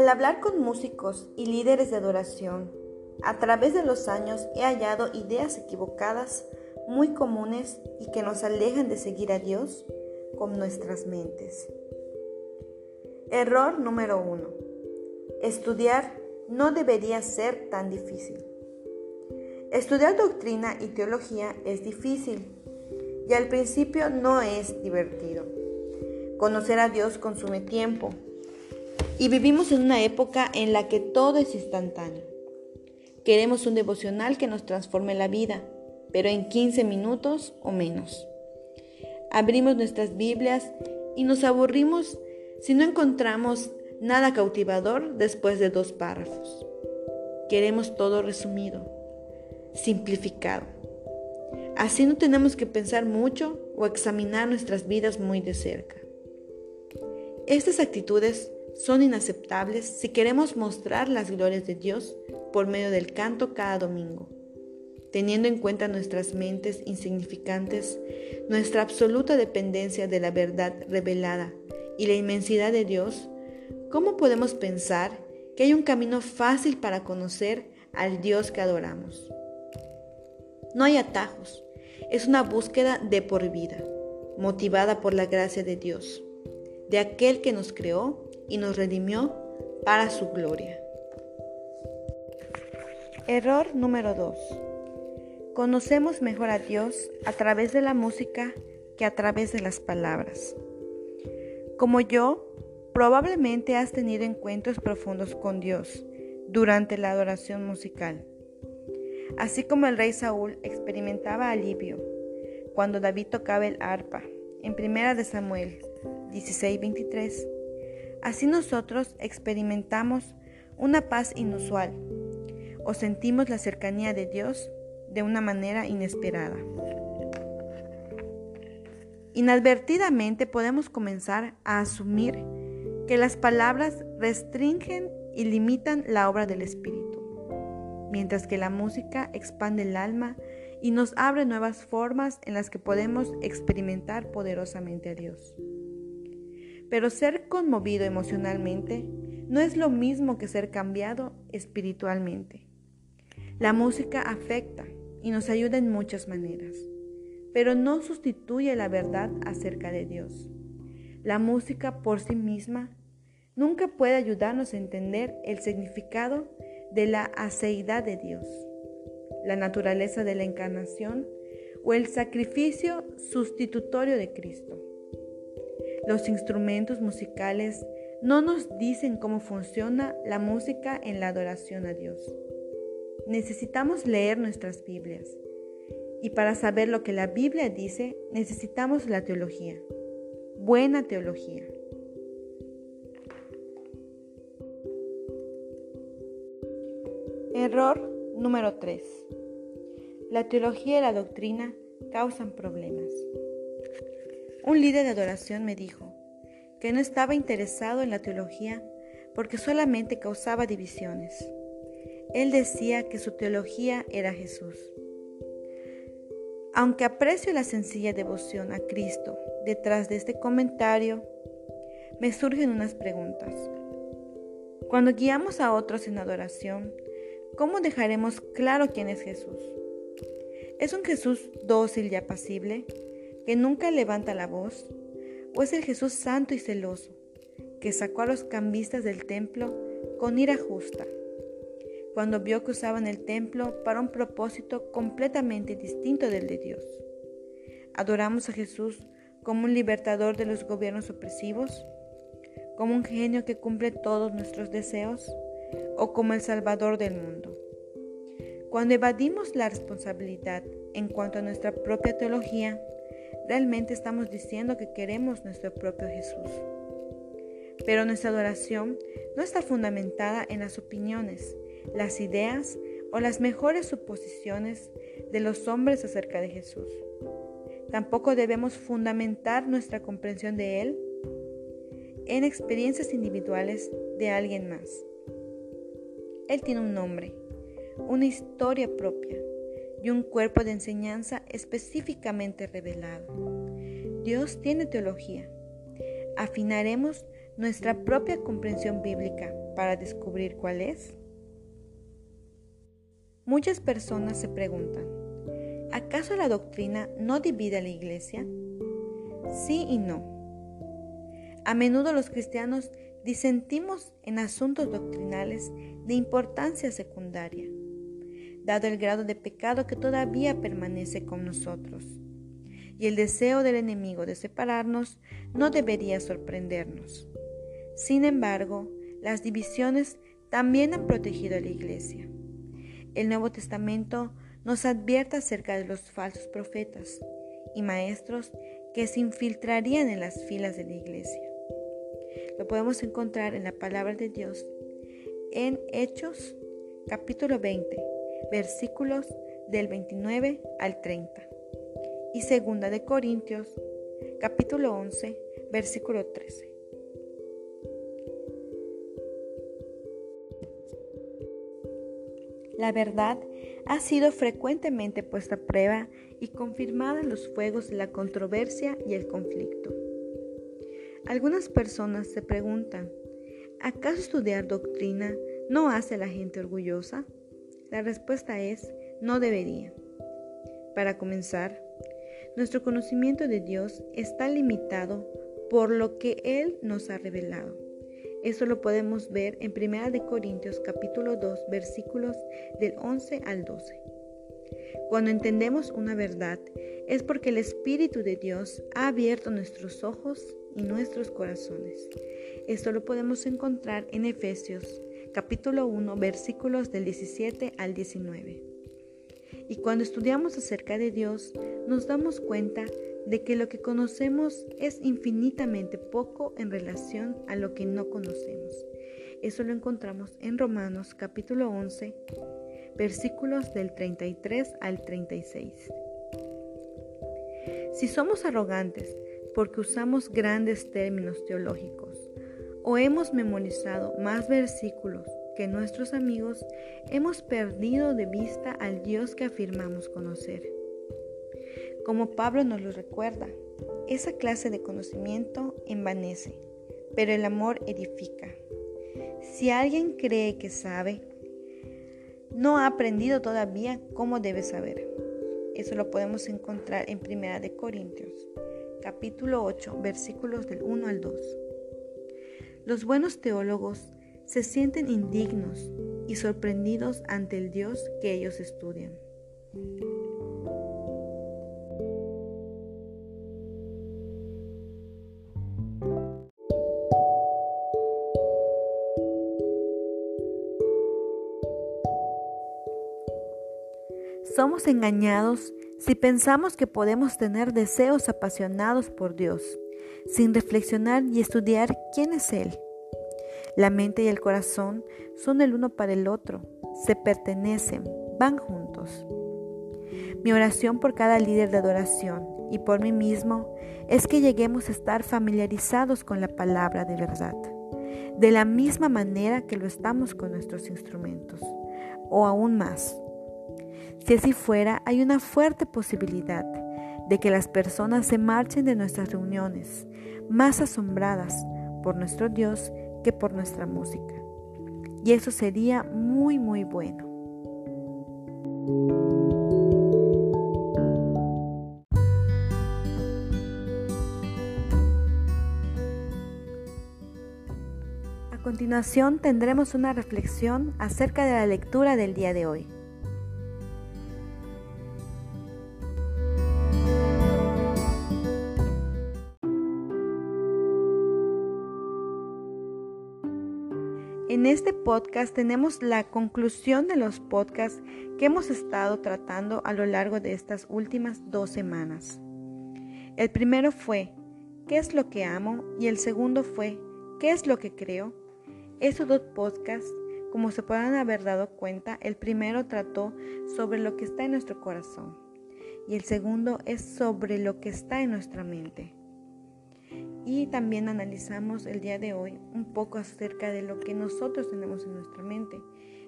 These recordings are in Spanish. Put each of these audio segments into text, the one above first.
Al hablar con músicos y líderes de adoración, a través de los años he hallado ideas equivocadas muy comunes y que nos alejan de seguir a Dios con nuestras mentes. Error número uno. Estudiar no debería ser tan difícil. Estudiar doctrina y teología es difícil y al principio no es divertido. Conocer a Dios consume tiempo y vivimos en una época en la que todo es instantáneo. Queremos un devocional que nos transforme la vida, pero en 15 minutos o menos. Abrimos nuestras Biblias y nos aburrimos si no encontramos nada cautivador después de dos párrafos. Queremos todo resumido, simplificado. Así no tenemos que pensar mucho o examinar nuestras vidas muy de cerca. Estas actitudes son inaceptables si queremos mostrar las glorias de Dios por medio del canto cada domingo. Teniendo en cuenta nuestras mentes insignificantes, nuestra absoluta dependencia de la verdad revelada y la inmensidad de Dios, ¿cómo podemos pensar que hay un camino fácil para conocer al Dios que adoramos? No hay atajos, es una búsqueda de por vida, motivada por la gracia de Dios, de aquel que nos creó y nos redimió para su gloria. Error número 2. Conocemos mejor a Dios a través de la música que a través de las palabras. Como yo, probablemente has tenido encuentros profundos con Dios durante la adoración musical. Así como el rey Saúl experimentaba alivio cuando David tocaba el arpa en 1 de Samuel 16:23, así nosotros experimentamos una paz inusual o sentimos la cercanía de Dios de una manera inesperada. Inadvertidamente podemos comenzar a asumir que las palabras restringen y limitan la obra del Espíritu, mientras que la música expande el alma y nos abre nuevas formas en las que podemos experimentar poderosamente a Dios. Pero ser conmovido emocionalmente no es lo mismo que ser cambiado espiritualmente. La música afecta y nos ayuda en muchas maneras, pero no sustituye la verdad acerca de Dios. La música por sí misma nunca puede ayudarnos a entender el significado de la aceidad de Dios, la naturaleza de la encarnación o el sacrificio sustitutorio de Cristo. Los instrumentos musicales no nos dicen cómo funciona la música en la adoración a Dios. Necesitamos leer nuestras Biblias. Y para saber lo que la Biblia dice, necesitamos la teología. Buena teología. Error número 3. La teología y la doctrina causan problemas. Un líder de adoración me dijo que no estaba interesado en la teología porque solamente causaba divisiones. Él decía que su teología era Jesús. Aunque aprecio la sencilla devoción a Cristo detrás de este comentario, me surgen unas preguntas. Cuando guiamos a otros en adoración, ¿cómo dejaremos claro quién es Jesús? ¿Es un Jesús dócil y apacible, que nunca levanta la voz? ¿O es el Jesús santo y celoso, que sacó a los cambistas del templo con ira justa? cuando vio que usaban el templo para un propósito completamente distinto del de Dios. Adoramos a Jesús como un libertador de los gobiernos opresivos, como un genio que cumple todos nuestros deseos o como el Salvador del mundo. Cuando evadimos la responsabilidad en cuanto a nuestra propia teología, realmente estamos diciendo que queremos nuestro propio Jesús. Pero nuestra adoración no está fundamentada en las opiniones, las ideas o las mejores suposiciones de los hombres acerca de Jesús. Tampoco debemos fundamentar nuestra comprensión de Él en experiencias individuales de alguien más. Él tiene un nombre, una historia propia y un cuerpo de enseñanza específicamente revelado. Dios tiene teología. Afinaremos nuestra propia comprensión bíblica para descubrir cuál es? Muchas personas se preguntan, ¿acaso la doctrina no divide a la iglesia? Sí y no. A menudo los cristianos disentimos en asuntos doctrinales de importancia secundaria, dado el grado de pecado que todavía permanece con nosotros. Y el deseo del enemigo de separarnos no debería sorprendernos. Sin embargo, las divisiones también han protegido a la iglesia. El Nuevo Testamento nos advierte acerca de los falsos profetas y maestros que se infiltrarían en las filas de la iglesia. Lo podemos encontrar en la palabra de Dios en Hechos capítulo 20, versículos del 29 al 30 y segunda de Corintios capítulo 11, versículo 13. La verdad ha sido frecuentemente puesta a prueba y confirmada en los fuegos de la controversia y el conflicto. Algunas personas se preguntan, ¿acaso estudiar doctrina no hace a la gente orgullosa? La respuesta es, no debería. Para comenzar, nuestro conocimiento de Dios está limitado por lo que Él nos ha revelado. Eso lo podemos ver en 1 Corintios capítulo 2 versículos del 11 al 12. Cuando entendemos una verdad es porque el Espíritu de Dios ha abierto nuestros ojos y nuestros corazones. Esto lo podemos encontrar en Efesios capítulo 1 versículos del 17 al 19. Y cuando estudiamos acerca de Dios, nos damos cuenta de que lo que conocemos es infinitamente poco en relación a lo que no conocemos. Eso lo encontramos en Romanos capítulo 11, versículos del 33 al 36. Si somos arrogantes porque usamos grandes términos teológicos o hemos memorizado más versículos que nuestros amigos, hemos perdido de vista al Dios que afirmamos conocer. Como Pablo nos lo recuerda, esa clase de conocimiento envanece, pero el amor edifica. Si alguien cree que sabe, no ha aprendido todavía cómo debe saber. Eso lo podemos encontrar en Primera de Corintios, capítulo 8, versículos del 1 al 2. Los buenos teólogos se sienten indignos y sorprendidos ante el Dios que ellos estudian. Somos engañados si pensamos que podemos tener deseos apasionados por Dios, sin reflexionar y estudiar quién es Él. La mente y el corazón son el uno para el otro, se pertenecen, van juntos. Mi oración por cada líder de adoración y por mí mismo es que lleguemos a estar familiarizados con la palabra de verdad, de la misma manera que lo estamos con nuestros instrumentos, o aún más si así fuera, hay una fuerte posibilidad de que las personas se marchen de nuestras reuniones más asombradas por nuestro Dios que por nuestra música. Y eso sería muy, muy bueno. A continuación tendremos una reflexión acerca de la lectura del día de hoy. En este podcast tenemos la conclusión de los podcasts que hemos estado tratando a lo largo de estas últimas dos semanas. El primero fue, ¿qué es lo que amo? Y el segundo fue, ¿qué es lo que creo? Esos dos podcasts, como se puedan haber dado cuenta, el primero trató sobre lo que está en nuestro corazón y el segundo es sobre lo que está en nuestra mente. Y también analizamos el día de hoy un poco acerca de lo que nosotros tenemos en nuestra mente,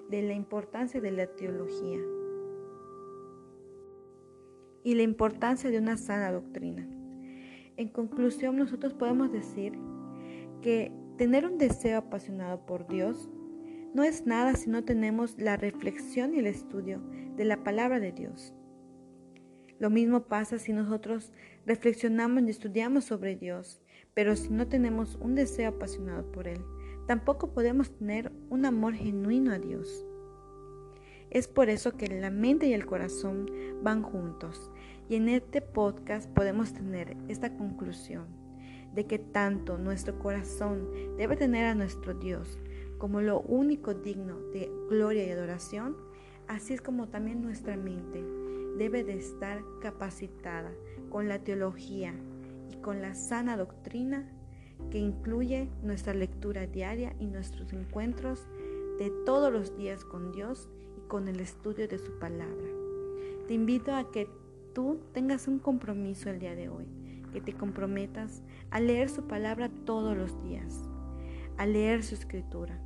de la importancia de la teología y la importancia de una sana doctrina. En conclusión, nosotros podemos decir que tener un deseo apasionado por Dios no es nada si no tenemos la reflexión y el estudio de la palabra de Dios. Lo mismo pasa si nosotros reflexionamos y estudiamos sobre Dios, pero si no tenemos un deseo apasionado por Él, tampoco podemos tener un amor genuino a Dios. Es por eso que la mente y el corazón van juntos y en este podcast podemos tener esta conclusión de que tanto nuestro corazón debe tener a nuestro Dios como lo único digno de gloria y adoración, así es como también nuestra mente debe de estar capacitada con la teología y con la sana doctrina que incluye nuestra lectura diaria y nuestros encuentros de todos los días con Dios y con el estudio de su palabra. Te invito a que tú tengas un compromiso el día de hoy, que te comprometas a leer su palabra todos los días, a leer su escritura.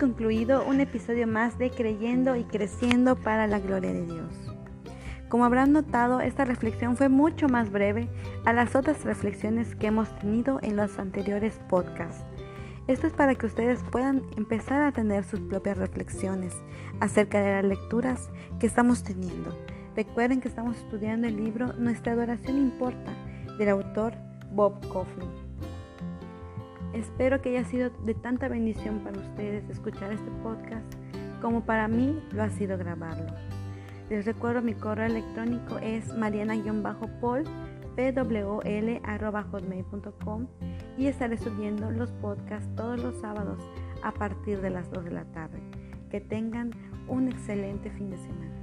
Concluido un episodio más de Creyendo y Creciendo para la Gloria de Dios. Como habrán notado, esta reflexión fue mucho más breve a las otras reflexiones que hemos tenido en los anteriores podcasts. Esto es para que ustedes puedan empezar a tener sus propias reflexiones acerca de las lecturas que estamos teniendo. Recuerden que estamos estudiando el libro Nuestra adoración importa del autor Bob Coughlin. Espero que haya sido de tanta bendición para ustedes escuchar este podcast como para mí lo ha sido grabarlo. Les recuerdo mi correo electrónico es pwl.hotmail.com y estaré subiendo los podcasts todos los sábados a partir de las 2 de la tarde. Que tengan un excelente fin de semana.